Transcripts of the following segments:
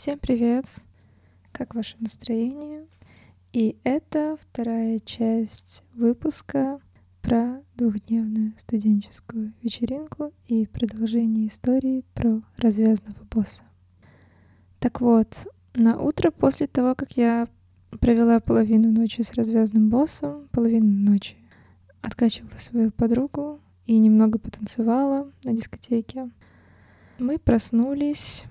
Всем привет! Как ваше настроение? И это вторая часть выпуска про двухдневную студенческую вечеринку и продолжение истории про развязного босса. Так вот, на утро после того, как я провела половину ночи с развязным боссом, половину ночи откачивала свою подругу и немного потанцевала на дискотеке. Мы проснулись,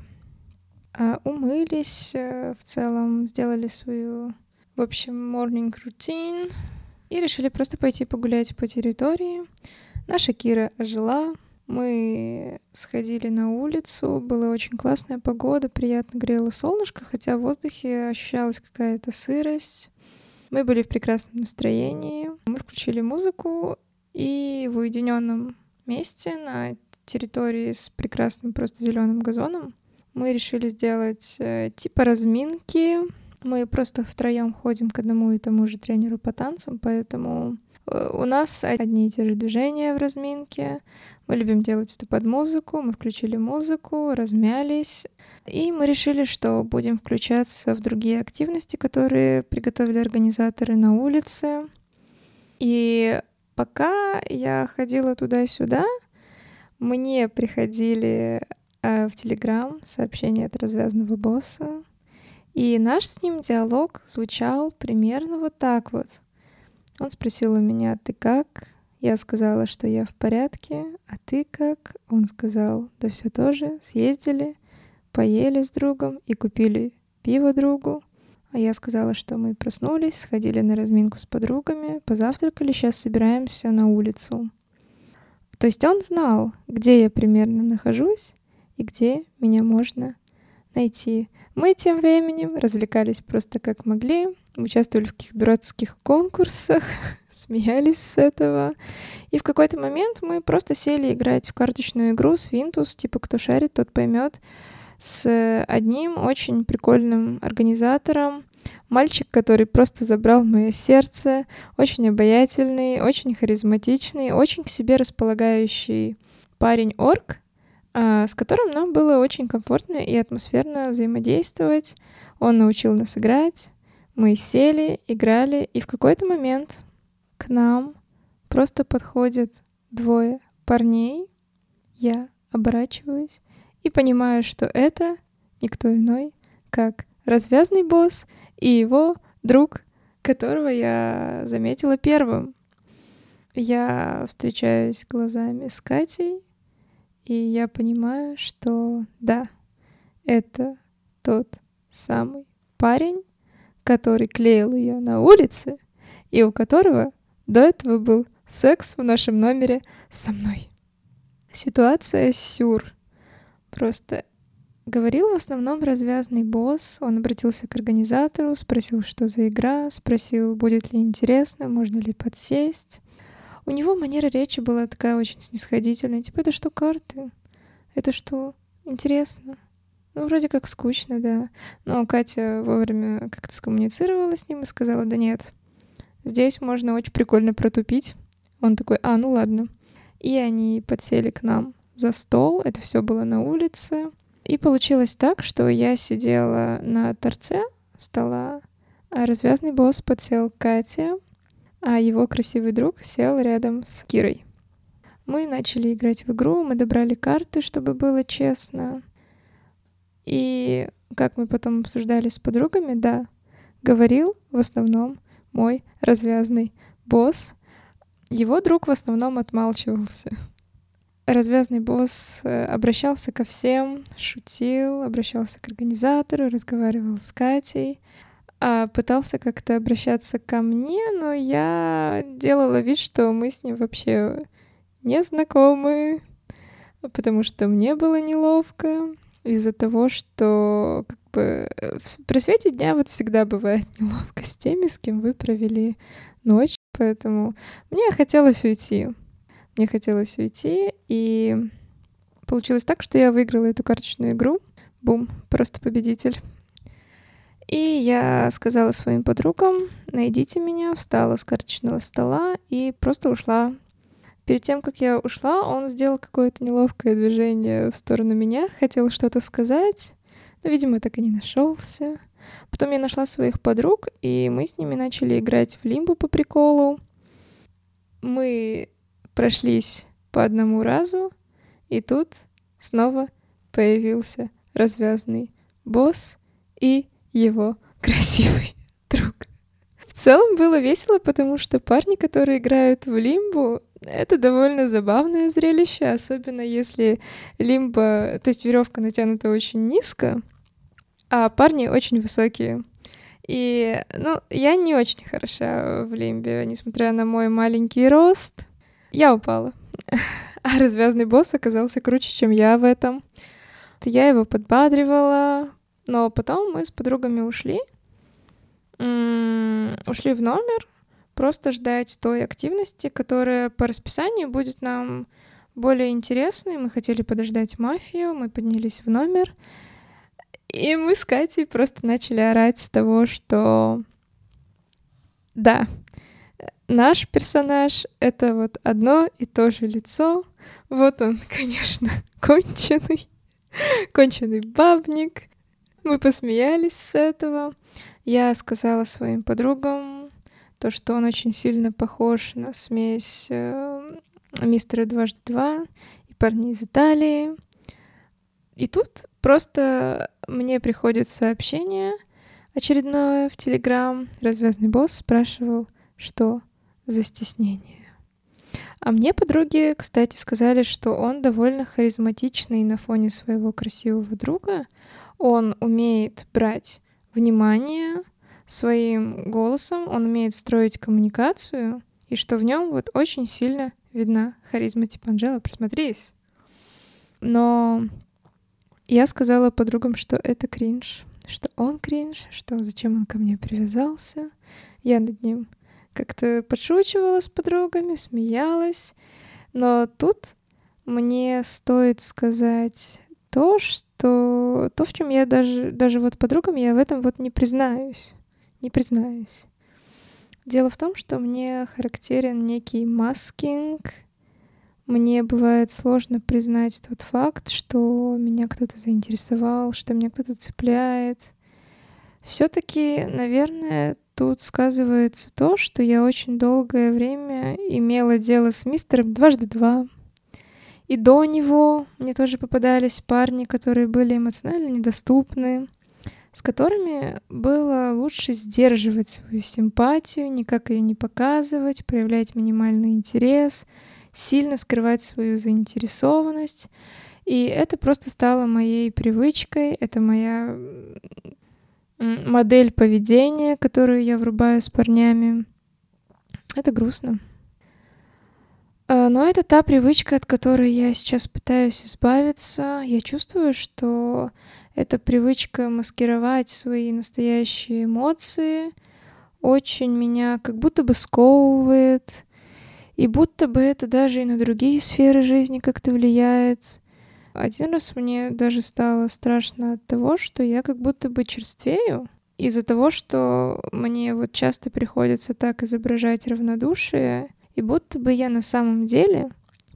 умылись, э, в целом сделали свою, в общем, morning routine и решили просто пойти погулять по территории. Наша Кира ожила, мы сходили на улицу, была очень классная погода, приятно грело солнышко, хотя в воздухе ощущалась какая-то сырость. Мы были в прекрасном настроении. Мы включили музыку и в уединенном месте на территории с прекрасным просто зеленым газоном мы решили сделать э, типа разминки. Мы просто втроем ходим к одному и тому же тренеру по танцам, поэтому э, у нас одни и те же движения в разминке. Мы любим делать это под музыку. Мы включили музыку, размялись. И мы решили, что будем включаться в другие активности, которые приготовили организаторы на улице. И пока я ходила туда-сюда, мне приходили в Телеграм сообщения от развязанного босса. И наш с ним диалог звучал примерно вот так вот. Он спросил у меня, ты как? Я сказала, что я в порядке, а ты как? Он сказал, да все тоже, съездили, поели с другом и купили пиво другу. А я сказала, что мы проснулись, сходили на разминку с подругами, позавтракали, сейчас собираемся на улицу. То есть он знал, где я примерно нахожусь и где меня можно найти. Мы тем временем развлекались просто как могли, участвовали в каких-то дурацких конкурсах, смеялись с этого. И в какой-то момент мы просто сели играть в карточную игру с Винтус, типа кто шарит, тот поймет, с одним очень прикольным организатором, мальчик, который просто забрал мое сердце, очень обаятельный, очень харизматичный, очень к себе располагающий парень-орк, с которым нам было очень комфортно и атмосферно взаимодействовать. Он научил нас играть, мы сели, играли, и в какой-то момент к нам просто подходят двое парней. Я оборачиваюсь и понимаю, что это никто иной, как развязный босс и его друг, которого я заметила первым. Я встречаюсь глазами с Катей, и я понимаю, что да, это тот самый парень, который клеил ее на улице, и у которого до этого был секс в нашем номере со мной. Ситуация сюр. Просто говорил в основном развязный босс. Он обратился к организатору, спросил, что за игра, спросил, будет ли интересно, можно ли подсесть. У него манера речи была такая очень снисходительная. Типа, это что, карты? Это что, интересно? Ну, вроде как скучно, да. Но Катя вовремя как-то скоммуницировала с ним и сказала, да нет, Здесь можно очень прикольно протупить. Он такой, а, ну ладно. И они подсели к нам за стол. Это все было на улице. И получилось так, что я сидела на торце стола, а развязный босс подсел к Кате, а его красивый друг сел рядом с Кирой. Мы начали играть в игру, мы добрали карты, чтобы было честно. И как мы потом обсуждали с подругами, да, говорил в основном мой развязный босс. Его друг в основном отмалчивался. Развязный босс э, обращался ко всем, шутил, обращался к организатору, разговаривал с Катей, пытался как-то обращаться ко мне, но я делала вид, что мы с ним вообще не знакомы, потому что мне было неловко из-за того, что как бы при свете дня вот всегда бывает неловко с теми, с кем вы провели ночь, поэтому мне хотелось уйти. Мне хотелось уйти, и получилось так, что я выиграла эту карточную игру. Бум, просто победитель. И я сказала своим подругам, найдите меня, встала с карточного стола и просто ушла Перед тем, как я ушла, он сделал какое-то неловкое движение в сторону меня, хотел что-то сказать, Но, видимо, так и не нашелся. Потом я нашла своих подруг, и мы с ними начали играть в лимбу по приколу. Мы прошлись по одному разу, и тут снова появился развязный босс и его красивый друг. В целом было весело, потому что парни, которые играют в лимбу, это довольно забавное зрелище, особенно если лимба, то есть веревка натянута очень низко, а парни очень высокие. И, ну, я не очень хороша в лимбе, несмотря на мой маленький рост. Я упала. А развязный босс оказался круче, чем я в этом. Я его подбадривала, но потом мы с подругами ушли. ушли в номер, просто ждать той активности, которая по расписанию будет нам более интересной. Мы хотели подождать мафию, мы поднялись в номер, и мы с Катей просто начали орать с того, что да, наш персонаж — это вот одно и то же лицо. Вот он, конечно, конченый, конченый бабник. Мы посмеялись с этого. Я сказала своим подругам то, что он очень сильно похож на смесь э, мистера дважды два и парней из Италии. И тут просто мне приходит сообщение очередное в Телеграм. Развязный босс спрашивал, что за стеснение. А мне подруги, кстати, сказали, что он довольно харизматичный на фоне своего красивого друга. Он умеет брать внимание своим голосом, он умеет строить коммуникацию, и что в нем вот очень сильно видна харизма типа Анжела, присмотрись. Но я сказала подругам, что это кринж, что он кринж, что зачем он ко мне привязался. Я над ним как-то подшучивала с подругами, смеялась. Но тут мне стоит сказать то, что то, в чем я даже, даже вот подругам я в этом вот не признаюсь. Не признаюсь. Дело в том, что мне характерен некий маскинг — мне бывает сложно признать тот факт, что меня кто-то заинтересовал, что меня кто-то цепляет. Все-таки, наверное, тут сказывается то, что я очень долгое время имела дело с мистером дважды два. И до него мне тоже попадались парни, которые были эмоционально недоступны, с которыми было лучше сдерживать свою симпатию, никак ее не показывать, проявлять минимальный интерес — сильно скрывать свою заинтересованность. И это просто стало моей привычкой, это моя модель поведения, которую я врубаю с парнями. Это грустно. Но это та привычка, от которой я сейчас пытаюсь избавиться. Я чувствую, что эта привычка маскировать свои настоящие эмоции очень меня как будто бы сковывает, и будто бы это даже и на другие сферы жизни как-то влияет. Один раз мне даже стало страшно от того, что я как будто бы черствею, из-за того, что мне вот часто приходится так изображать равнодушие, и будто бы я на самом деле,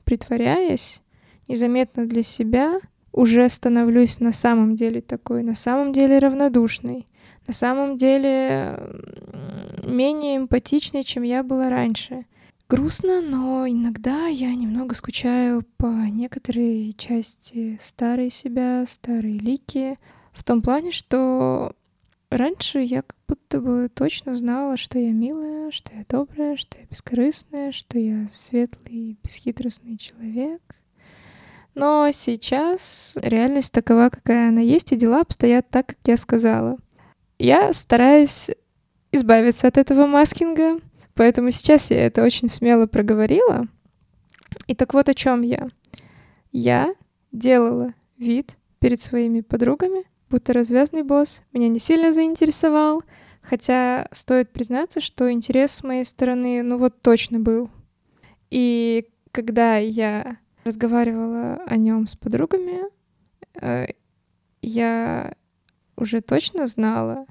притворяясь, незаметно для себя, уже становлюсь на самом деле такой, на самом деле равнодушной, на самом деле менее эмпатичной, чем я была раньше. Грустно, но иногда я немного скучаю по некоторой части старой себя, старой Лики, в том плане, что раньше я как будто бы точно знала, что я милая, что я добрая, что я бескорыстная, что я светлый, бесхитростный человек. Но сейчас реальность такова, какая она есть, и дела обстоят так, как я сказала. Я стараюсь избавиться от этого маскинга, Поэтому сейчас я это очень смело проговорила. И так вот о чем я. Я делала вид перед своими подругами, будто развязный босс меня не сильно заинтересовал, хотя стоит признаться, что интерес с моей стороны, ну вот точно был. И когда я разговаривала о нем с подругами, э, я уже точно знала,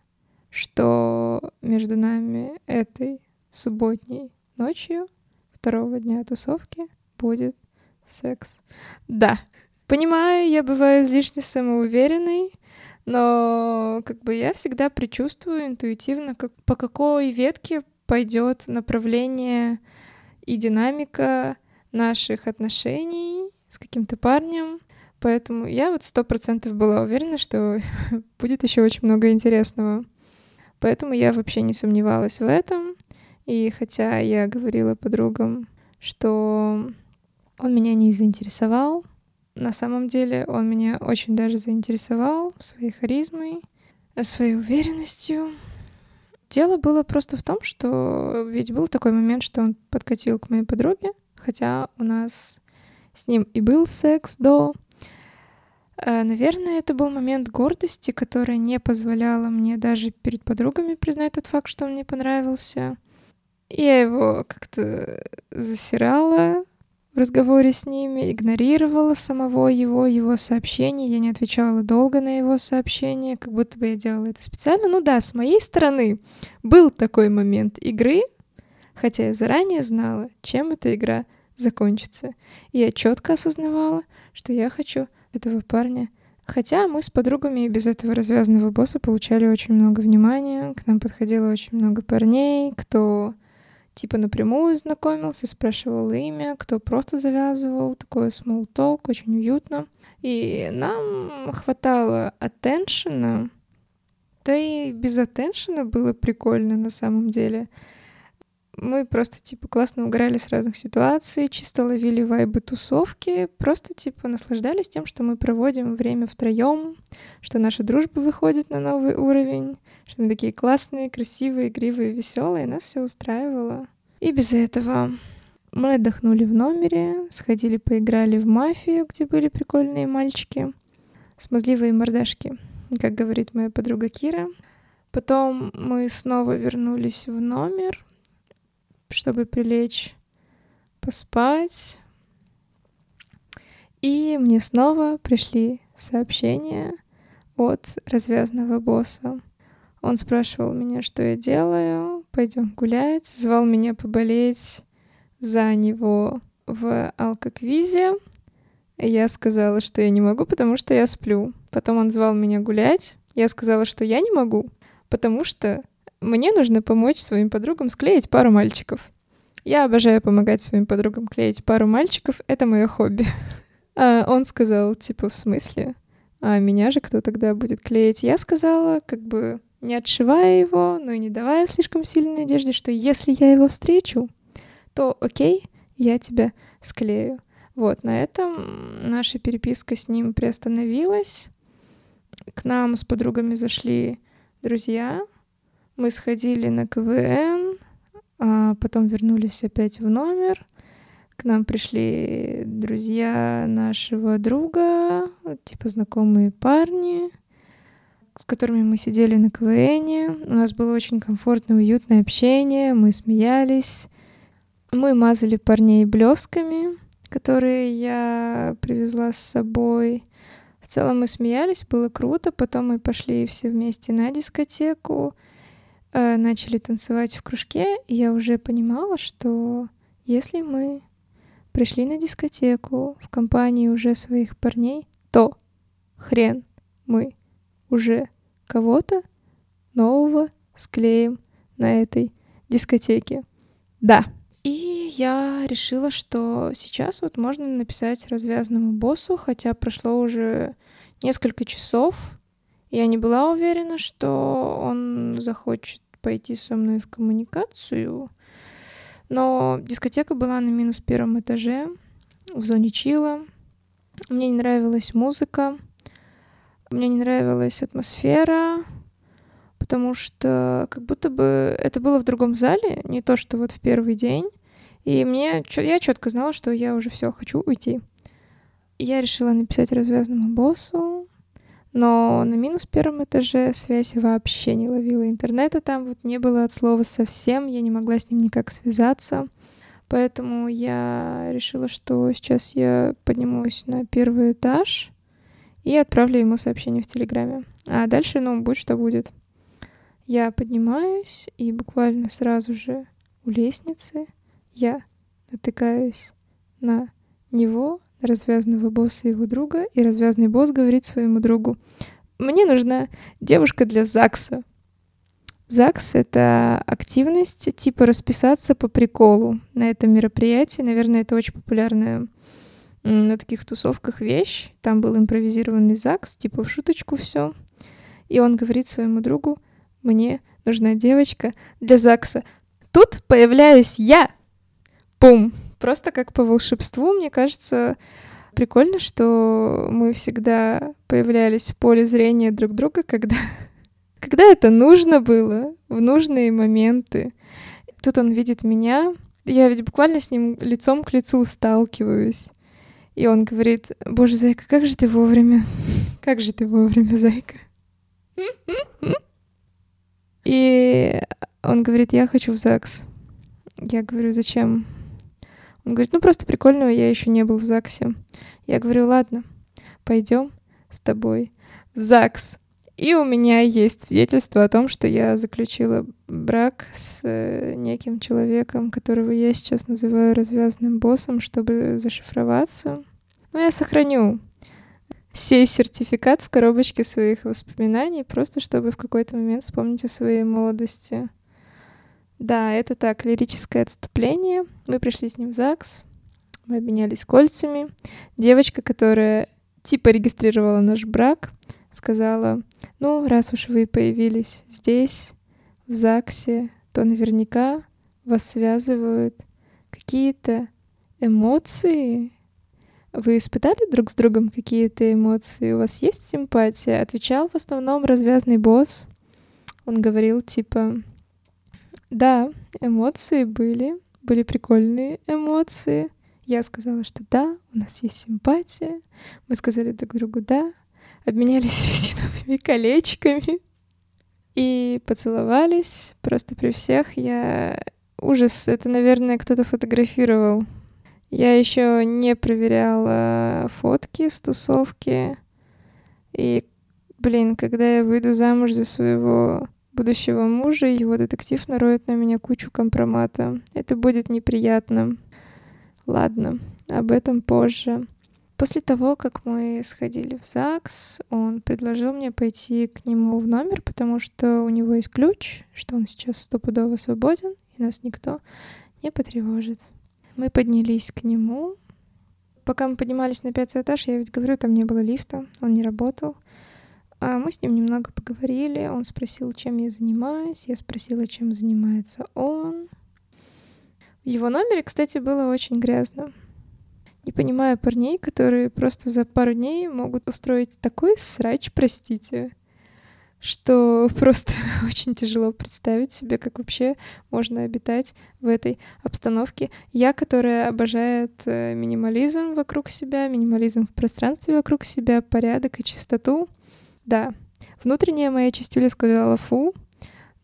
что между нами этой субботней ночью второго дня тусовки будет секс. Да, понимаю, я бываю излишне самоуверенной, Но как бы я всегда предчувствую интуитивно, как, по какой ветке пойдет направление и динамика наших отношений с каким-то парнем. Поэтому я вот сто процентов была уверена, что будет еще очень много интересного. Поэтому я вообще не сомневалась в этом. И хотя я говорила подругам, что он меня не заинтересовал, на самом деле он меня очень даже заинтересовал своей харизмой, своей уверенностью. Дело было просто в том, что ведь был такой момент, что он подкатил к моей подруге, хотя у нас с ним и был секс до. Э, наверное, это был момент гордости, которая не позволяла мне даже перед подругами признать тот факт, что он мне понравился. Я его как-то засирала, в разговоре с ними, игнорировала самого его, его сообщения, я не отвечала долго на его сообщения, как будто бы я делала это специально. Ну да, с моей стороны был такой момент игры, хотя я заранее знала, чем эта игра закончится. И я четко осознавала, что я хочу этого парня. Хотя мы с подругами и без этого развязанного босса получали очень много внимания, к нам подходило очень много парней, кто типа напрямую знакомился, спрашивал имя, кто просто завязывал, такой small talk, очень уютно. И нам хватало атtention, да и без атtention было прикольно на самом деле. Мы просто, типа, классно угорали с разных ситуаций, чисто ловили вайбы тусовки, просто, типа, наслаждались тем, что мы проводим время втроем, что наша дружба выходит на новый уровень, что мы такие классные, красивые, игривые, веселые, нас все устраивало. И без этого мы отдохнули в номере, сходили поиграли в мафию, где были прикольные мальчики, смазливые мордашки, как говорит моя подруга Кира. Потом мы снова вернулись в номер, чтобы прилечь поспать. И мне снова пришли сообщения от развязанного босса. Он спрашивал меня, что я делаю, пойдем гулять, звал меня поболеть за него в алкоквизе. Я сказала, что я не могу, потому что я сплю. Потом он звал меня гулять. Я сказала, что я не могу, потому что мне нужно помочь своим подругам склеить пару мальчиков. Я обожаю помогать своим подругам клеить пару мальчиков, это мое хобби. А он сказал, типа, в смысле? А меня же кто тогда будет клеить? Я сказала, как бы, не отшивая его, но и не давая слишком сильной надежды, что если я его встречу, то окей, я тебя склею. Вот, на этом наша переписка с ним приостановилась. К нам с подругами зашли друзья. Мы сходили на КВН, а потом вернулись опять в номер. К нам пришли друзья нашего друга, типа знакомые парни с которыми мы сидели на КВН. У нас было очень комфортное, уютное общение, мы смеялись. Мы мазали парней блесками, которые я привезла с собой. В целом мы смеялись, было круто. Потом мы пошли все вместе на дискотеку, э, начали танцевать в кружке, и я уже понимала, что если мы пришли на дискотеку в компании уже своих парней, то хрен мы уже кого-то нового склеим на этой дискотеке. Да. И я решила, что сейчас вот можно написать развязанному боссу, хотя прошло уже несколько часов. Я не была уверена, что он захочет пойти со мной в коммуникацию. Но дискотека была на минус первом этаже, в зоне чила. Мне не нравилась музыка. Мне не нравилась атмосфера, потому что как будто бы это было в другом зале, не то, что вот в первый день. И мне, я четко знала, что я уже все хочу уйти. Я решила написать развязанному боссу, но на минус первом этаже связь вообще не ловила. Интернета там вот не было от слова совсем, я не могла с ним никак связаться. Поэтому я решила, что сейчас я поднимусь на первый этаж, и отправлю ему сообщение в Телеграме. А дальше, ну, будь что будет. Я поднимаюсь, и буквально сразу же у лестницы я натыкаюсь на него, развязанного босса и его друга, и развязанный босс говорит своему другу, мне нужна девушка для ЗАГСа. ЗАГС — это активность типа расписаться по приколу на этом мероприятии. Наверное, это очень популярная на таких тусовках вещь. Там был импровизированный ЗАГС, типа в шуточку все. И он говорит своему другу, мне нужна девочка для ЗАГСа. Тут появляюсь я. Пум. Просто как по волшебству, мне кажется, прикольно, что мы всегда появлялись в поле зрения друг друга, когда, когда это нужно было, в нужные моменты. Тут он видит меня, я ведь буквально с ним лицом к лицу сталкиваюсь. И он говорит, боже, зайка, как же ты вовремя? Как же ты вовремя, зайка? И он говорит, я хочу в ЗАГС. Я говорю, зачем? Он говорит, ну просто прикольного, я еще не был в ЗАГСе. Я говорю, ладно, пойдем с тобой в ЗАГС. И у меня есть свидетельство о том, что я заключила брак с э, неким человеком, которого я сейчас называю развязанным боссом, чтобы зашифроваться. Но я сохраню сей сертификат в коробочке своих воспоминаний, просто чтобы в какой-то момент вспомнить о своей молодости. Да, это так, лирическое отступление. Мы пришли с ним в ЗАГС, мы обменялись кольцами. Девочка, которая типа регистрировала наш брак, сказала, ну, раз уж вы появились здесь, в ЗАГСе, то наверняка вас связывают какие-то эмоции. Вы испытали друг с другом какие-то эмоции? У вас есть симпатия? Отвечал в основном развязный босс. Он говорил типа, да, эмоции были, были прикольные эмоции. Я сказала, что да, у нас есть симпатия. Мы сказали друг другу да, обменялись резиновыми колечками и поцеловались просто при всех. Я ужас, это, наверное, кто-то фотографировал. Я еще не проверяла фотки с тусовки. И, блин, когда я выйду замуж за своего будущего мужа, его детектив нароет на меня кучу компромата. Это будет неприятно. Ладно, об этом позже. После того, как мы сходили в ЗАГС, он предложил мне пойти к нему в номер, потому что у него есть ключ, что он сейчас стопудово свободен, и нас никто не потревожит. Мы поднялись к нему. Пока мы поднимались на пятый этаж, я ведь говорю, там не было лифта, он не работал. А мы с ним немного поговорили. Он спросил, чем я занимаюсь. Я спросила, чем занимается он. В его номере, кстати, было очень грязно. Не понимаю парней, которые просто за пару дней могут устроить такой срач, простите, что просто очень тяжело представить себе, как вообще можно обитать в этой обстановке. Я, которая обожает э, минимализм вокруг себя, минимализм в пространстве вокруг себя, порядок и чистоту, да, внутренняя моя частюля сказала «фу»,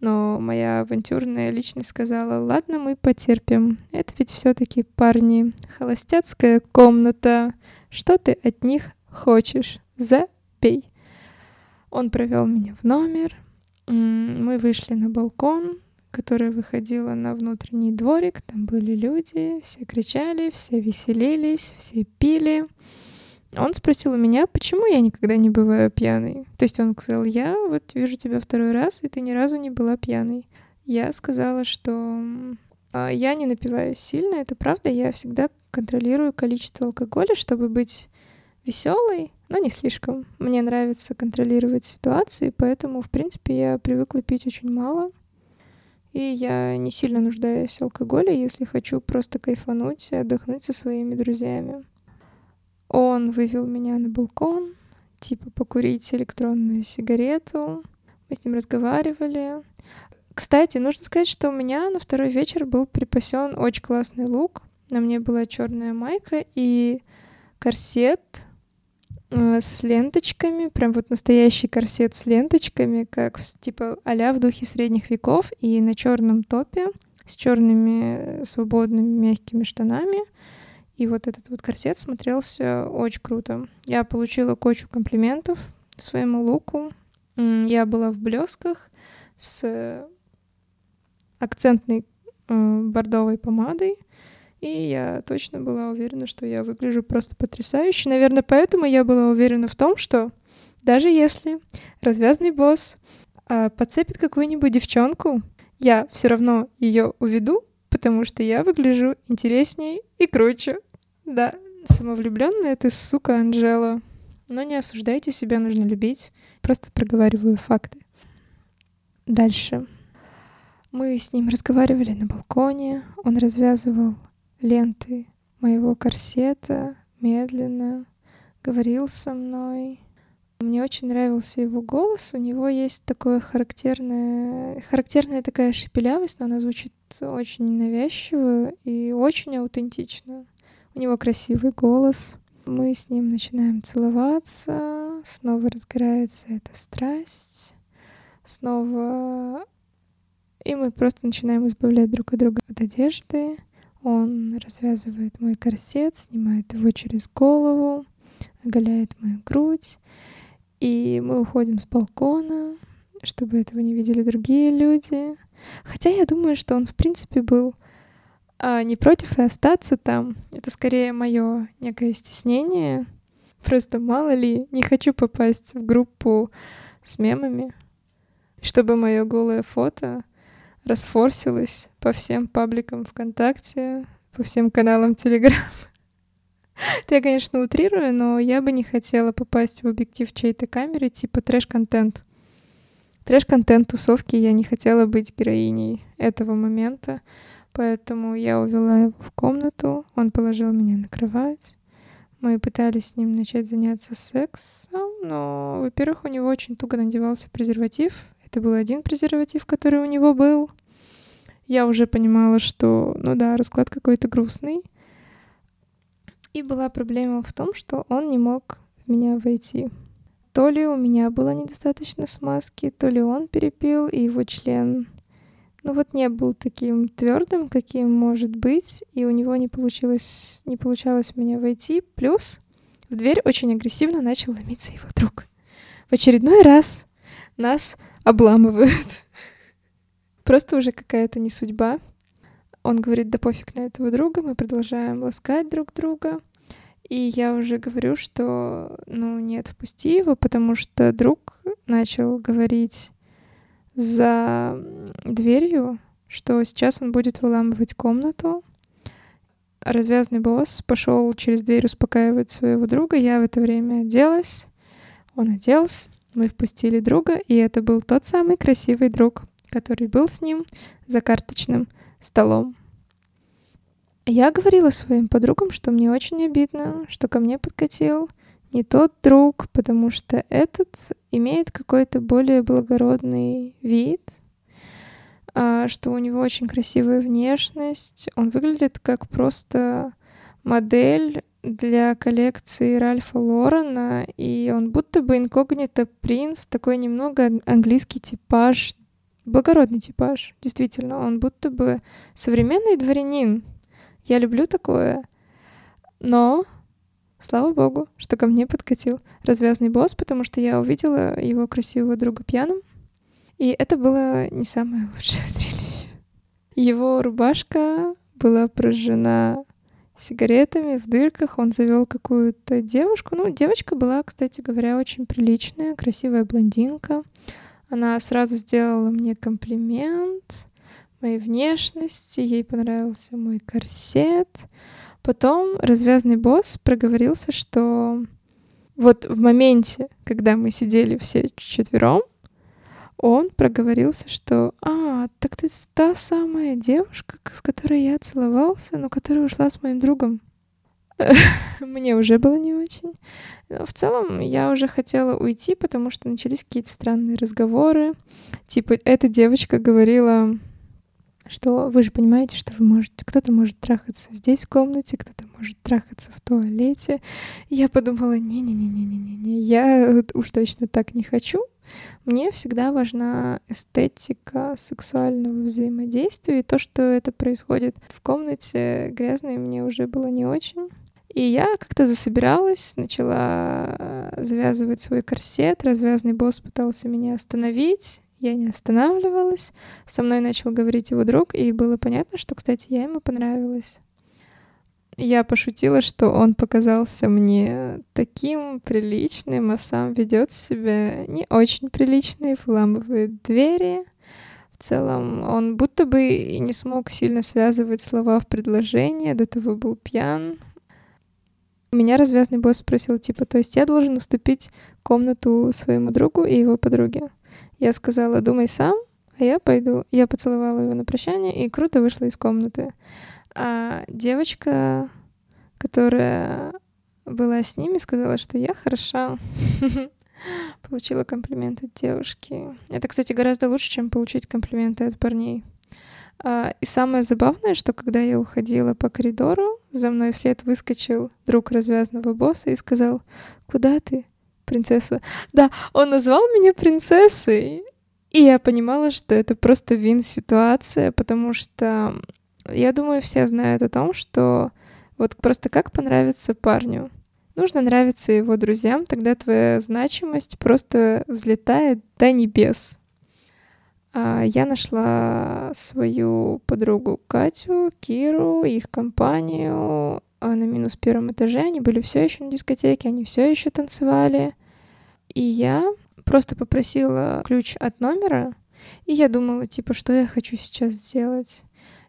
но моя авантюрная личность сказала, ладно, мы потерпим. Это ведь все-таки парни. Холостяцкая комната. Что ты от них хочешь? Запей. Он провел меня в номер. Мы вышли на балкон, который выходила на внутренний дворик. Там были люди, все кричали, все веселились, все пили. Он спросил у меня, почему я никогда не бываю пьяной. То есть он сказал, я вот вижу тебя второй раз, и ты ни разу не была пьяной. Я сказала, что а, я не напиваюсь сильно, это правда, я всегда контролирую количество алкоголя, чтобы быть веселой, но не слишком. Мне нравится контролировать ситуации, поэтому, в принципе, я привыкла пить очень мало. И я не сильно нуждаюсь в алкоголе, если хочу просто кайфануть и отдохнуть со своими друзьями. Он вывел меня на балкон, типа покурить электронную сигарету. Мы с ним разговаривали. Кстати, нужно сказать, что у меня на второй вечер был припасен очень классный лук. На мне была черная майка и корсет э, с ленточками, прям вот настоящий корсет с ленточками, как типа а в духе средних веков, и на черном топе с черными э, свободными мягкими штанами — и вот этот вот корсет смотрелся очень круто. Я получила кучу комплиментов своему луку. Я была в блесках с акцентной э, бордовой помадой. И я точно была уверена, что я выгляжу просто потрясающе. Наверное, поэтому я была уверена в том, что даже если развязный босс э, подцепит какую-нибудь девчонку, я все равно ее уведу, потому что я выгляжу интереснее и круче. Да, самовлюбленная ты сука, Анжела. Но не осуждайте себя, нужно любить. Просто проговариваю факты. Дальше. Мы с ним разговаривали на балконе. Он развязывал ленты моего корсета медленно, говорил со мной. Мне очень нравился его голос. У него есть такое характерное, характерная такая шепелявость, но она звучит очень навязчиво и очень аутентично. У него красивый голос. Мы с ним начинаем целоваться, снова разгорается эта страсть, снова... И мы просто начинаем избавлять друг от друга от одежды. Он развязывает мой корсет, снимает его через голову, оголяет мою грудь. И мы уходим с балкона, чтобы этого не видели другие люди. Хотя я думаю, что он, в принципе, был а, не против и остаться там. Это скорее мое некое стеснение. Просто мало ли, не хочу попасть в группу с мемами, чтобы мое голое фото расфорсилось по всем пабликам ВКонтакте, по всем каналам Телеграм. Это я, конечно, утрирую, но я бы не хотела попасть в объектив чьей-то камеры типа трэш-контент. Трэш-контент тусовки я не хотела быть героиней этого момента, поэтому я увела его в комнату, он положил меня на кровать. Мы пытались с ним начать заняться сексом, но, во-первых, у него очень туго надевался презерватив. Это был один презерватив, который у него был. Я уже понимала, что, ну да, расклад какой-то грустный. И была проблема в том, что он не мог в меня войти. То ли у меня было недостаточно смазки, то ли он перепил, и его член, ну вот не был таким твердым, каким может быть, и у него не получилось, не получалось меня войти. Плюс в дверь очень агрессивно начал ломиться его друг. В очередной раз нас обламывают. Просто уже какая-то не судьба. Он говорит, да пофиг на этого друга, мы продолжаем ласкать друг друга. И я уже говорю, что, ну, нет, впусти его, потому что друг начал говорить за дверью, что сейчас он будет выламывать комнату. Развязный босс пошел через дверь успокаивать своего друга. Я в это время оделась, он оделся, мы впустили друга, и это был тот самый красивый друг, который был с ним за карточным столом. Я говорила своим подругам, что мне очень обидно, что ко мне подкатил не тот друг, потому что этот имеет какой-то более благородный вид, а, что у него очень красивая внешность. Он выглядит как просто модель для коллекции Ральфа Лорена, и он будто бы инкогнито принц, такой немного английский типаж, благородный типаж, действительно. Он будто бы современный дворянин, я люблю такое. Но, слава богу, что ко мне подкатил развязный босс, потому что я увидела его красивого друга пьяным. И это было не самое лучшее зрелище. Его рубашка была прожжена сигаретами в дырках. Он завел какую-то девушку. Ну, девочка была, кстати говоря, очень приличная, красивая блондинка. Она сразу сделала мне комплимент моей внешности, ей понравился мой корсет. Потом развязный босс проговорился, что вот в моменте, когда мы сидели все четвером, он проговорился, что «А, так ты та самая девушка, с которой я целовался, но которая ушла с моим другом». Мне уже было не очень. Но в целом я уже хотела уйти, потому что начались какие-то странные разговоры. Типа, эта девочка говорила, что вы же понимаете, что вы можете, кто-то может трахаться здесь в комнате, кто-то может трахаться в туалете. Я подумала, не-не-не-не-не-не, я уж точно так не хочу. Мне всегда важна эстетика сексуального взаимодействия, и то, что это происходит в комнате грязной, мне уже было не очень. И я как-то засобиралась, начала завязывать свой корсет. Развязный босс пытался меня остановить. Я не останавливалась. Со мной начал говорить его друг, и было понятно, что, кстати, я ему понравилась. Я пошутила, что он показался мне таким приличным, а сам ведет себя не очень прилично и вламывает двери. В целом, он будто бы и не смог сильно связывать слова в предложение, до того был пьян. Меня развязный босс спросил, типа, то есть я должен уступить комнату своему другу и его подруге. Я сказала, думай сам, а я пойду. Я поцеловала его на прощание и круто вышла из комнаты. А девочка, которая была с ними, сказала, что я хороша. Получила комплименты от девушки. Это, кстати, гораздо лучше, чем получить комплименты от парней. А, и самое забавное, что когда я уходила по коридору, за мной вслед выскочил друг развязанного босса и сказал, «Куда ты, принцесса?» Да, он назвал меня принцессой. И я понимала, что это просто вин-ситуация, потому что я думаю, все знают о том, что вот просто как понравиться парню. Нужно нравиться его друзьям, тогда твоя значимость просто взлетает до небес. А я нашла свою подругу Катю, Киру, их компанию на минус первом этаже. Они были все еще на дискотеке, они все еще танцевали. И я просто попросила ключ от номера, и я думала, типа, что я хочу сейчас сделать.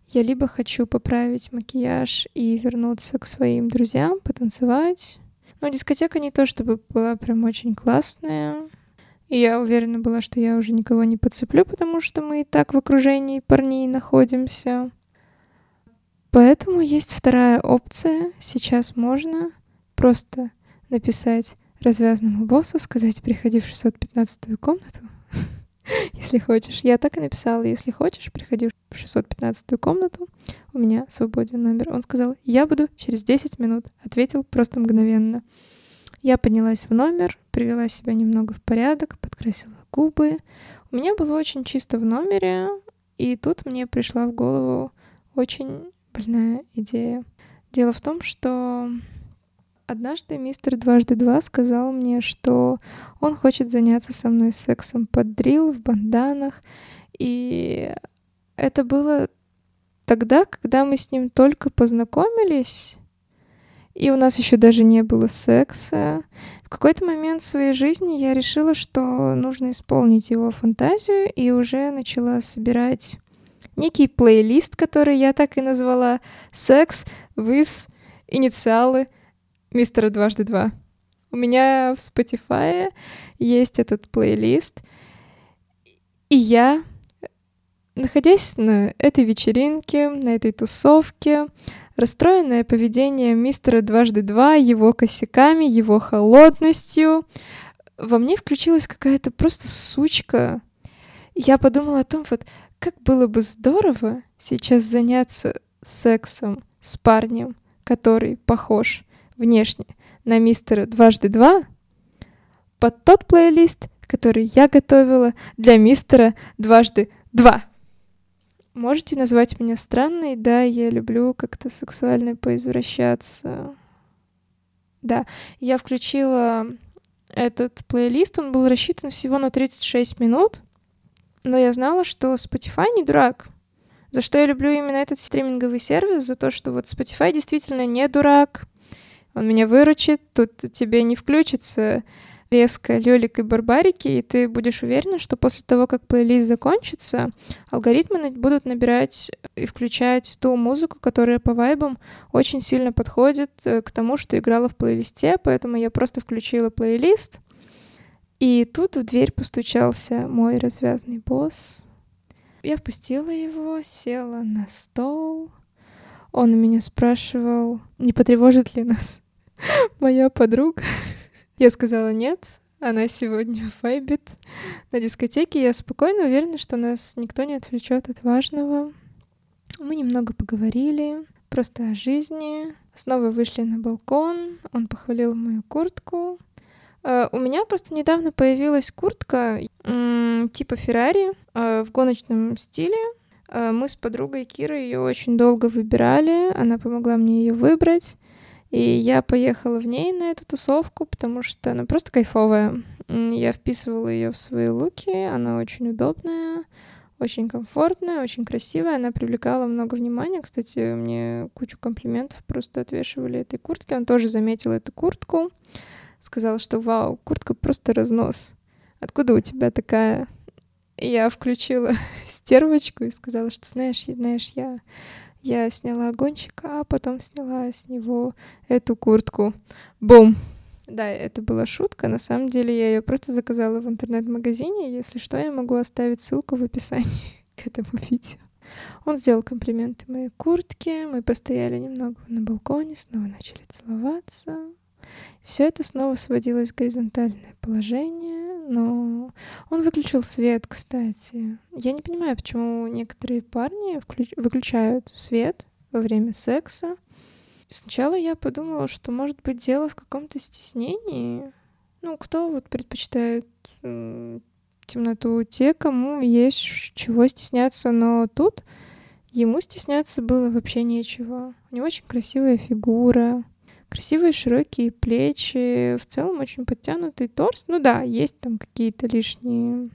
Я либо хочу поправить макияж и вернуться к своим друзьям, потанцевать. Но дискотека не то чтобы была прям очень классная. И я уверена была, что я уже никого не подцеплю, потому что мы и так в окружении парней находимся. Поэтому есть вторая опция. Сейчас можно просто написать развязанному боссу, сказать, приходи в 615 комнату, если хочешь. Я так и написала, если хочешь, приходи в 615 комнату, у меня свободен номер. Он сказал, я буду через 10 минут. Ответил просто мгновенно. Я поднялась в номер, привела себя немного в порядок, подкрасила губы. У меня было очень чисто в номере, и тут мне пришла в голову очень больная идея. Дело в том, что Однажды мистер дважды два сказал мне, что он хочет заняться со мной сексом под дрил в банданах. И это было тогда, когда мы с ним только познакомились, и у нас еще даже не было секса. В какой-то момент в своей жизни я решила, что нужно исполнить его фантазию, и уже начала собирать некий плейлист, который я так и назвала «Секс with инициалы мистера дважды два. У меня в Spotify есть этот плейлист, и я, находясь на этой вечеринке, на этой тусовке, расстроенное поведение мистера дважды два, его косяками, его холодностью, во мне включилась какая-то просто сучка. я подумала о том, вот как было бы здорово сейчас заняться сексом с парнем, который похож внешне на мистера дважды два под тот плейлист, который я готовила для мистера дважды два. Можете назвать меня странной, да, я люблю как-то сексуально поизвращаться. Да, я включила этот плейлист, он был рассчитан всего на 36 минут, но я знала, что Spotify не дурак. За что я люблю именно этот стриминговый сервис, за то, что вот Spotify действительно не дурак, он меня выручит, тут тебе не включится резко лёлик и барбарики, и ты будешь уверена, что после того, как плейлист закончится, алгоритмы будут набирать и включать ту музыку, которая по вайбам очень сильно подходит э, к тому, что играла в плейлисте, поэтому я просто включила плейлист, и тут в дверь постучался мой развязный босс. Я впустила его, села на стол, он у меня спрашивал, не потревожит ли нас моя подруга. Я сказала нет, она сегодня вайбит на дискотеке. Я спокойно уверена, что нас никто не отвлечет от важного. Мы немного поговорили просто о жизни. Снова вышли на балкон. Он похвалил мою куртку. Uh, у меня просто недавно появилась куртка типа Феррари uh, в гоночном стиле. Э, мы с подругой Кирой ее очень долго выбирали, она помогла мне ее выбрать. И я поехала в ней на эту тусовку, потому что она просто кайфовая. Я вписывала ее в свои луки, она очень удобная, очень комфортная, очень красивая. Она привлекала много внимания. Кстати, мне кучу комплиментов просто отвешивали этой куртке. Он тоже заметил эту куртку. Сказал, что вау, куртка просто разнос. Откуда у тебя такая? И я включила стервочку и сказала, что знаешь, знаешь, я я сняла огончика, а потом сняла с него эту куртку. Бум! Да, это была шутка. На самом деле я ее просто заказала в интернет-магазине. Если что, я могу оставить ссылку в описании к этому видео. Он сделал комплименты моей куртке. Мы постояли немного на балконе, снова начали целоваться. Все это снова сводилось в горизонтальное положение, но он выключил свет, кстати. Я не понимаю, почему некоторые парни включ... выключают свет во время секса. Сначала я подумала, что может быть дело в каком-то стеснении. Ну, кто вот предпочитает темноту? Те, кому есть чего стесняться, но тут ему стесняться было вообще нечего. У него очень красивая фигура, красивые широкие плечи, в целом очень подтянутый торс. Ну да, есть там какие-то лишние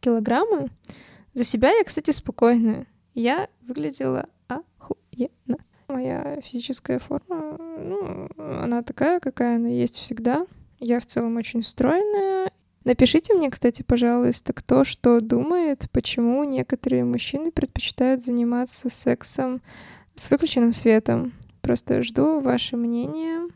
килограммы. За себя я, кстати, спокойная. Я выглядела охуенно. Моя физическая форма, ну, она такая, какая она есть всегда. Я в целом очень стройная. Напишите мне, кстати, пожалуйста, кто что думает, почему некоторые мужчины предпочитают заниматься сексом с выключенным светом. Просто жду ваше мнение.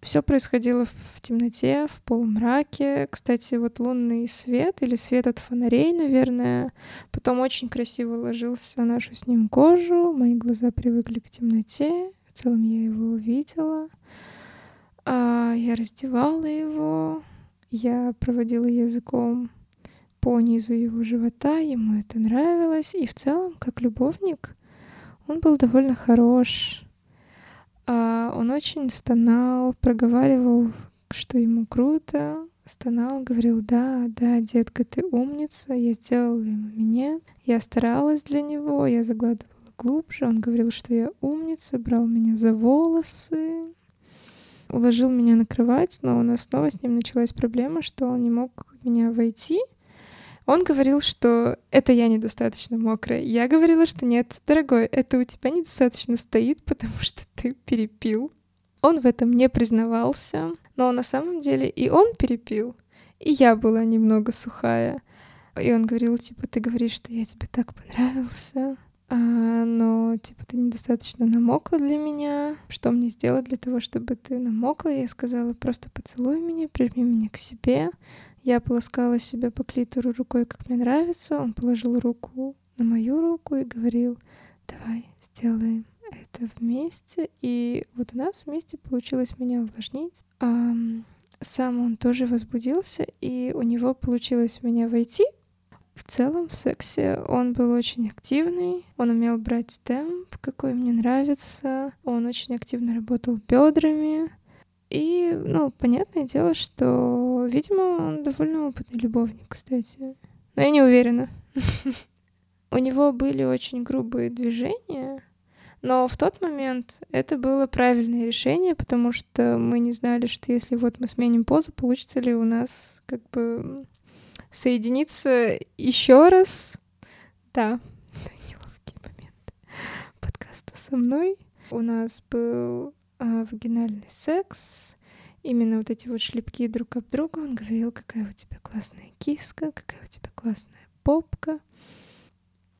Все происходило в темноте, в полумраке. Кстати, вот лунный свет или свет от фонарей, наверное, потом очень красиво ложился на нашу с ним кожу. Мои глаза привыкли к темноте. В целом я его увидела. А, я раздевала его. Я проводила языком по низу его живота. Ему это нравилось. И в целом, как любовник, он был довольно хорош. А, он очень стонал, проговаривал, что ему круто, стонал, говорил, да, да, детка, ты умница, я сделала ему минет, я старалась для него, я загладывала глубже, он говорил, что я умница, брал меня за волосы, уложил меня на кровать, но у нас снова с ним началась проблема, что он не мог меня войти, он говорил, что это я недостаточно мокрая. Я говорила, что нет, дорогой, это у тебя недостаточно стоит, потому что ты перепил. Он в этом не признавался, но на самом деле и он перепил, и я была немного сухая. И он говорил, типа, ты говоришь, что я тебе так понравился, а, но, типа, ты недостаточно намокла для меня. Что мне сделать для того, чтобы ты намокла? Я сказала, просто поцелуй меня, прижми меня к себе. Я полоскала себя по клитору рукой, как мне нравится. Он положил руку на мою руку и говорил, давай сделаем это вместе. И вот у нас вместе получилось меня увлажнить. А сам он тоже возбудился, и у него получилось в меня войти. В целом в сексе он был очень активный, он умел брать темп, какой мне нравится, он очень активно работал бедрами, и, ну, понятное дело, что, видимо, он довольно опытный любовник, кстати. Но я не уверена. У него были очень грубые движения, но в тот момент это было правильное решение, потому что мы не знали, что если вот мы сменим позу, получится ли у нас как бы соединиться еще раз. Да, неловкий момент подкаста со мной. У нас был а, вагинальный секс, именно вот эти вот шлепки друг об друга. Он говорил, какая у тебя классная киска, какая у тебя классная попка.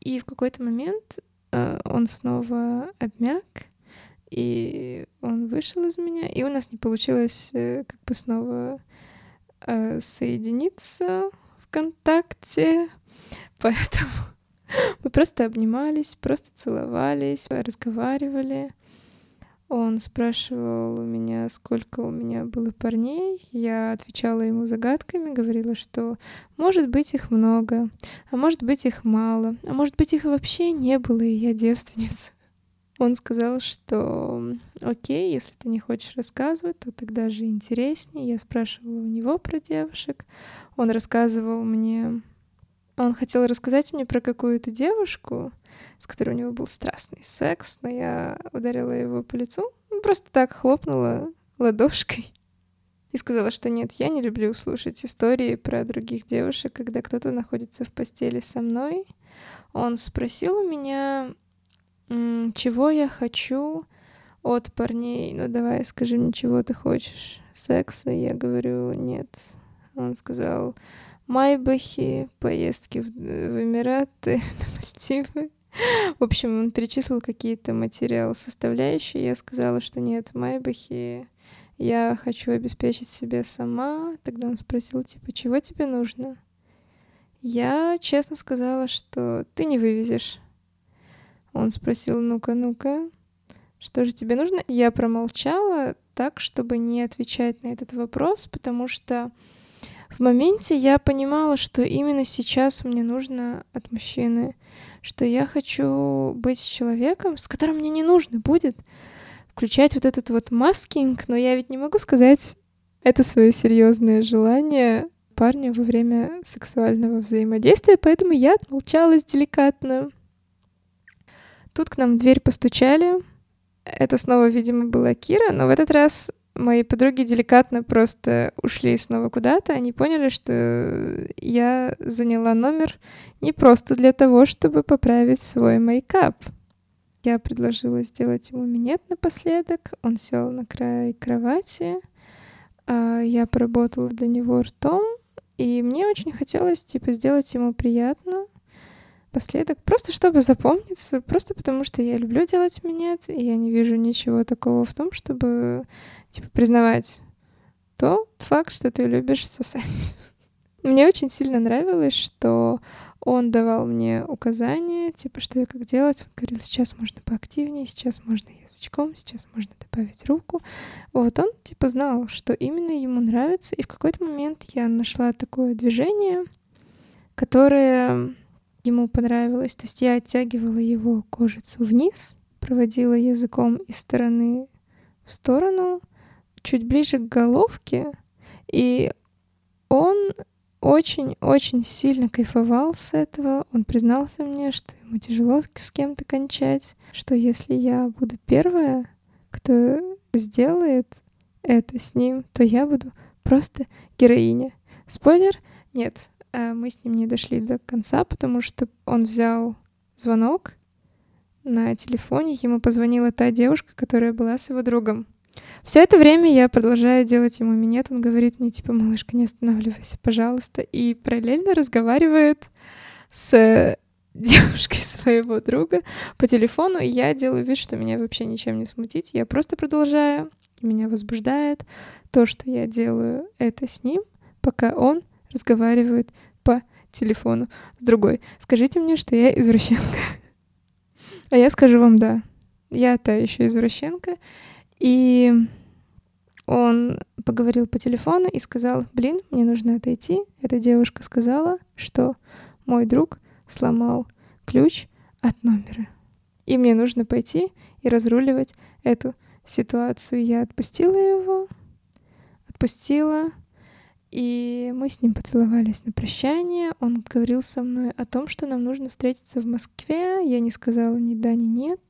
И в какой-то момент э, он снова обмяк, и он вышел из меня, и у нас не получилось э, как бы снова э, соединиться в контакте, поэтому мы просто обнимались, просто целовались, разговаривали. Он спрашивал у меня, сколько у меня было парней. Я отвечала ему загадками, говорила, что может быть их много, а может быть их мало, а может быть их вообще не было, и я девственница. Он сказал, что окей, если ты не хочешь рассказывать, то тогда же интереснее. Я спрашивала у него про девушек. Он рассказывал мне... Он хотел рассказать мне про какую-то девушку, с которой у него был страстный секс, но я ударила его по лицу, ну, просто так хлопнула ладошкой и сказала, что нет, я не люблю слушать истории про других девушек, когда кто-то находится в постели со мной. Он спросил у меня, чего я хочу от парней. Ну давай, скажи мне, чего ты хочешь. Секса? Я говорю, нет. Он сказал, Майбахи, поездки в, в Эмираты, на Мальдивы. В общем, он перечислил какие-то материалы, составляющие. Я сказала, что нет, Майбахи, я хочу обеспечить себе сама. Тогда он спросил, типа, чего тебе нужно? Я честно сказала, что ты не вывезешь. Он спросил, ну-ка, ну-ка, что же тебе нужно? Я промолчала так, чтобы не отвечать на этот вопрос, потому что в моменте я понимала, что именно сейчас мне нужно от мужчины, что я хочу быть с человеком, с которым мне не нужно будет включать вот этот вот маскинг, но я ведь не могу сказать это свое серьезное желание парня во время сексуального взаимодействия, поэтому я отмолчалась деликатно. Тут к нам в дверь постучали. Это снова, видимо, была Кира, но в этот раз мои подруги деликатно просто ушли снова куда-то. Они поняли, что я заняла номер не просто для того, чтобы поправить свой мейкап. Я предложила сделать ему минет напоследок. Он сел на край кровати. А я поработала для него ртом. И мне очень хотелось, типа, сделать ему приятно последок, просто чтобы запомниться, просто потому что я люблю делать минет, и я не вижу ничего такого в том, чтобы типа, признавать тот факт, что ты любишь сосать. Мне очень сильно нравилось, что он давал мне указания, типа, что и как делать. Он говорил, сейчас можно поактивнее, сейчас можно язычком, сейчас можно добавить руку. Вот он, типа, знал, что именно ему нравится. И в какой-то момент я нашла такое движение, которое ему понравилось. То есть я оттягивала его кожицу вниз, проводила языком из стороны в сторону, чуть ближе к головке, и он очень-очень сильно кайфовал с этого. Он признался мне, что ему тяжело с кем-то кончать, что если я буду первая, кто сделает это с ним, то я буду просто героиня. Спойлер? Нет, э, мы с ним не дошли до конца, потому что он взял звонок на телефоне, ему позвонила та девушка, которая была с его другом. Все это время я продолжаю делать ему минет. Он говорит мне, типа, малышка, не останавливайся, пожалуйста. И параллельно разговаривает с девушкой своего друга по телефону. И я делаю вид, что меня вообще ничем не смутить. Я просто продолжаю. Меня возбуждает то, что я делаю это с ним, пока он разговаривает по телефону с другой. Скажите мне, что я извращенка. А я скажу вам да. Я та еще извращенка. И он поговорил по телефону и сказал, блин, мне нужно отойти. Эта девушка сказала, что мой друг сломал ключ от номера. И мне нужно пойти и разруливать эту ситуацию. Я отпустила его, отпустила, и мы с ним поцеловались на прощание. Он говорил со мной о том, что нам нужно встретиться в Москве. Я не сказала ни да, ни нет,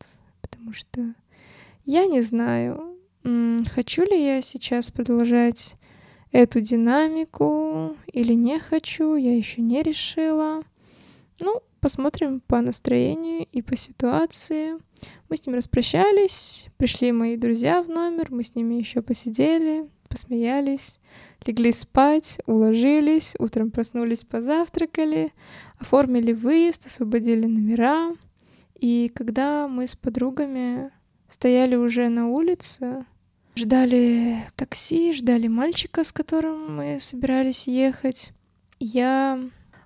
потому что я не знаю, хочу ли я сейчас продолжать эту динамику или не хочу, я еще не решила. Ну, посмотрим по настроению и по ситуации. Мы с ним распрощались, пришли мои друзья в номер, мы с ними еще посидели, посмеялись, легли спать, уложились, утром проснулись, позавтракали, оформили выезд, освободили номера. И когда мы с подругами стояли уже на улице, ждали такси, ждали мальчика, с которым мы собирались ехать. Я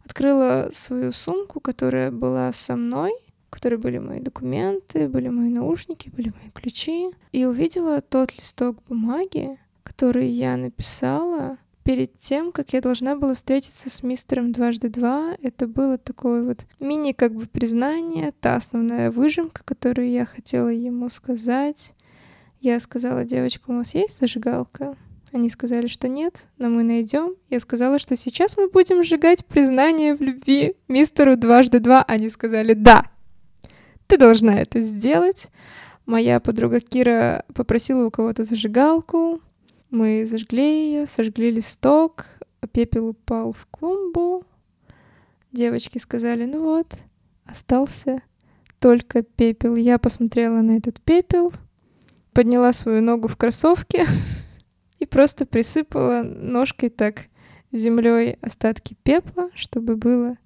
открыла свою сумку, которая была со мной, в которой были мои документы, были мои наушники, были мои ключи, и увидела тот листок бумаги, который я написала перед тем, как я должна была встретиться с мистером дважды два, это было такое вот мини как бы признание, та основная выжимка, которую я хотела ему сказать. Я сказала девочкам, у вас есть зажигалка? Они сказали, что нет, но мы найдем. Я сказала, что сейчас мы будем сжигать признание в любви мистеру дважды два. Они сказали, да, ты должна это сделать. Моя подруга Кира попросила у кого-то зажигалку, мы зажгли ее, сожгли листок, пепел упал в клумбу. Девочки сказали, ну вот, остался только пепел. Я посмотрела на этот пепел, подняла свою ногу в кроссовке и просто присыпала ножкой так землей остатки пепла, чтобы было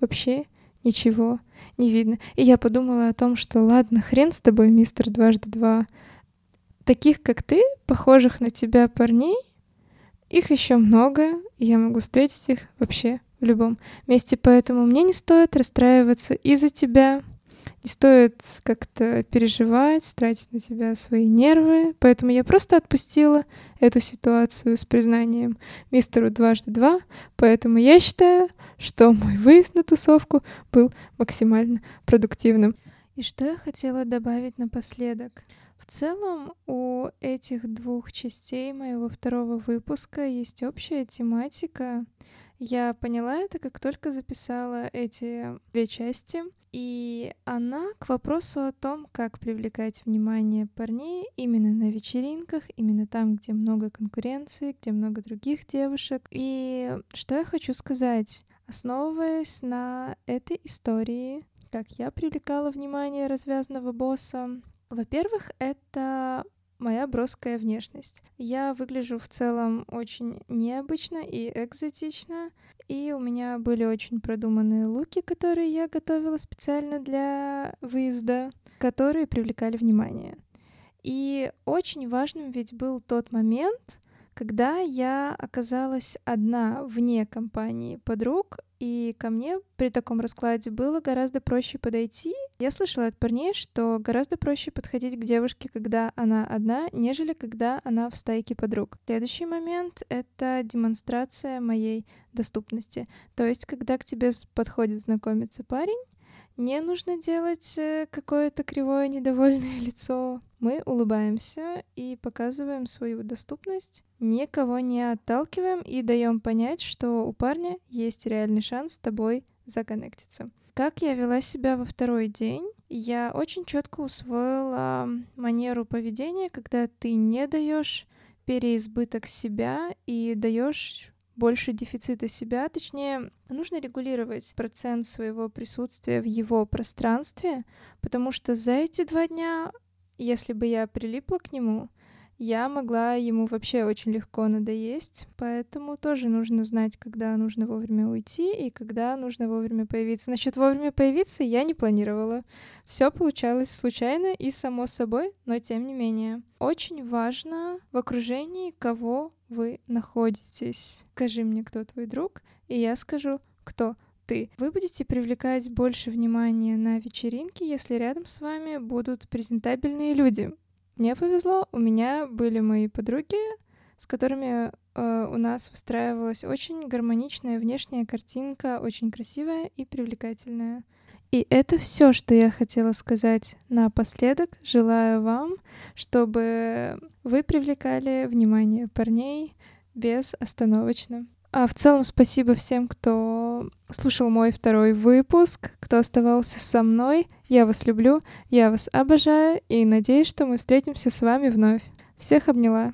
вообще ничего не видно. И я подумала о том, что ладно, хрен с тобой, мистер дважды два. Таких, как ты, похожих на тебя парней, их еще много, и я могу встретить их вообще в любом месте, поэтому мне не стоит расстраиваться из-за тебя, не стоит как-то переживать, тратить на себя свои нервы, поэтому я просто отпустила эту ситуацию с признанием мистеру дважды два, поэтому я считаю, что мой выезд на тусовку был максимально продуктивным. И что я хотела добавить напоследок? В целом у этих двух частей моего второго выпуска есть общая тематика. Я поняла это, как только записала эти две части. И она к вопросу о том, как привлекать внимание парней именно на вечеринках, именно там, где много конкуренции, где много других девушек. И что я хочу сказать? Основываясь на этой истории, как я привлекала внимание развязанного босса, во-первых, это моя броская внешность. Я выгляжу в целом очень необычно и экзотично, и у меня были очень продуманные луки, которые я готовила специально для выезда, которые привлекали внимание. И очень важным ведь был тот момент, когда я оказалась одна вне компании подруг, и ко мне при таком раскладе было гораздо проще подойти. Я слышала от парней, что гораздо проще подходить к девушке, когда она одна, нежели когда она в стайке подруг. Следующий момент — это демонстрация моей доступности. То есть, когда к тебе подходит знакомиться парень, не нужно делать э, какое-то кривое недовольное лицо. Мы улыбаемся и показываем свою доступность, никого не отталкиваем и даем понять, что у парня есть реальный шанс с тобой законнектиться. Как я вела себя во второй день? Я очень четко усвоила манеру поведения, когда ты не даешь переизбыток себя и даешь больше дефицита себя, точнее, нужно регулировать процент своего присутствия в его пространстве, потому что за эти два дня, если бы я прилипла к нему, я могла ему вообще очень легко надоесть, поэтому тоже нужно знать, когда нужно вовремя уйти и когда нужно вовремя появиться. Насчет вовремя появиться я не планировала. Все получалось случайно и само собой, но тем не менее. Очень важно в окружении, кого вы находитесь. Скажи мне, кто твой друг, и я скажу, кто ты. Вы будете привлекать больше внимания на вечеринке, если рядом с вами будут презентабельные люди. Мне повезло, у меня были мои подруги, с которыми э, у нас выстраивалась очень гармоничная внешняя картинка, очень красивая и привлекательная. И это все, что я хотела сказать напоследок. Желаю вам, чтобы вы привлекали внимание парней безостановочно. А в целом спасибо всем, кто слушал мой второй выпуск, кто оставался со мной. Я вас люблю, я вас обожаю и надеюсь, что мы встретимся с вами вновь. Всех обняла.